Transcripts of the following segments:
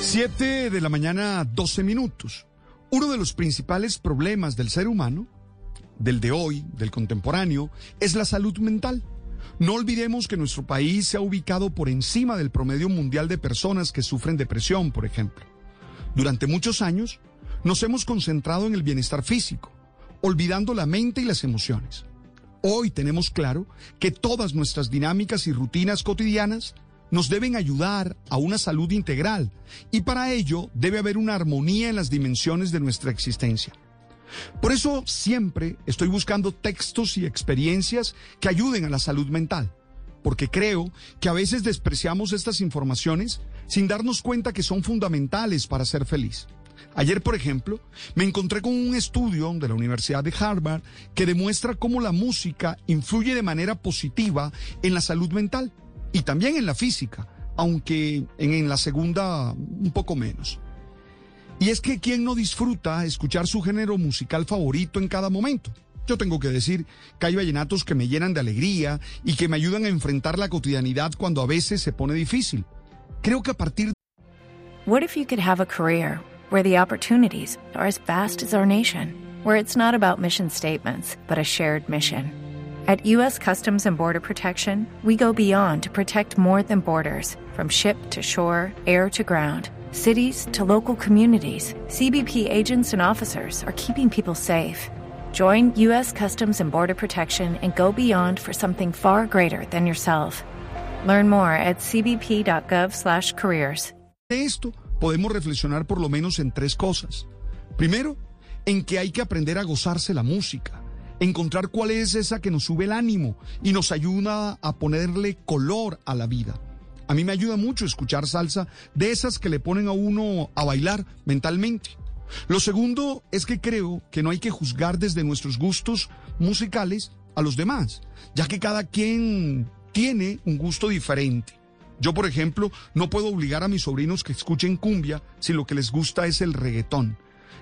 7 de la mañana, 12 minutos. Uno de los principales problemas del ser humano, del de hoy, del contemporáneo, es la salud mental. No olvidemos que nuestro país se ha ubicado por encima del promedio mundial de personas que sufren depresión, por ejemplo. Durante muchos años, nos hemos concentrado en el bienestar físico, olvidando la mente y las emociones. Hoy tenemos claro que todas nuestras dinámicas y rutinas cotidianas nos deben ayudar a una salud integral y para ello debe haber una armonía en las dimensiones de nuestra existencia. Por eso siempre estoy buscando textos y experiencias que ayuden a la salud mental, porque creo que a veces despreciamos estas informaciones sin darnos cuenta que son fundamentales para ser feliz. Ayer, por ejemplo, me encontré con un estudio de la Universidad de Harvard que demuestra cómo la música influye de manera positiva en la salud mental y también en la física, aunque en, la segunda un poco menos. Y es que ¿quién no disfruta escuchar su género musical favorito en cada momento? Yo tengo que decir que hay vallenatos que me llenan de alegría y que me ayudan a enfrentar la cotidianidad cuando a veces se pone difícil. Creo que a partir What if you could have a career where the opportunities are as vast as our nation, where it's not about mission statements, but a shared mission? At U.S. Customs and Border Protection, we go beyond to protect more than borders from ship to shore, air to ground. Cities to local communities, CBP agents and officers are keeping people safe. Join U.S. Customs and Border Protection and go beyond for something far greater than yourself. Learn more at cbp.gov/careers. De esto podemos reflexionar por lo menos en tres cosas. Primero, en que hay que aprender a gozarse la música, encontrar cuál es esa que nos sube el ánimo y nos ayuda a ponerle color a la vida. A mí me ayuda mucho escuchar salsa de esas que le ponen a uno a bailar mentalmente. Lo segundo es que creo que no hay que juzgar desde nuestros gustos musicales a los demás, ya que cada quien tiene un gusto diferente. Yo, por ejemplo, no puedo obligar a mis sobrinos que escuchen cumbia si lo que les gusta es el reggaetón.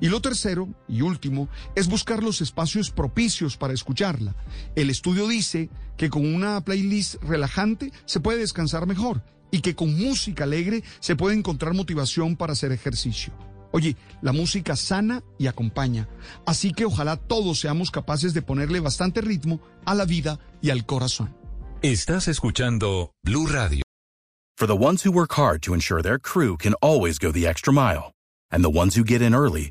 Y lo tercero y último es buscar los espacios propicios para escucharla. El estudio dice que con una playlist relajante se puede descansar mejor y que con música alegre se puede encontrar motivación para hacer ejercicio. Oye, la música sana y acompaña, así que ojalá todos seamos capaces de ponerle bastante ritmo a la vida y al corazón. Estás escuchando Blue Radio. For the ones who work hard to ensure their crew can always go the extra mile, and the ones who get in early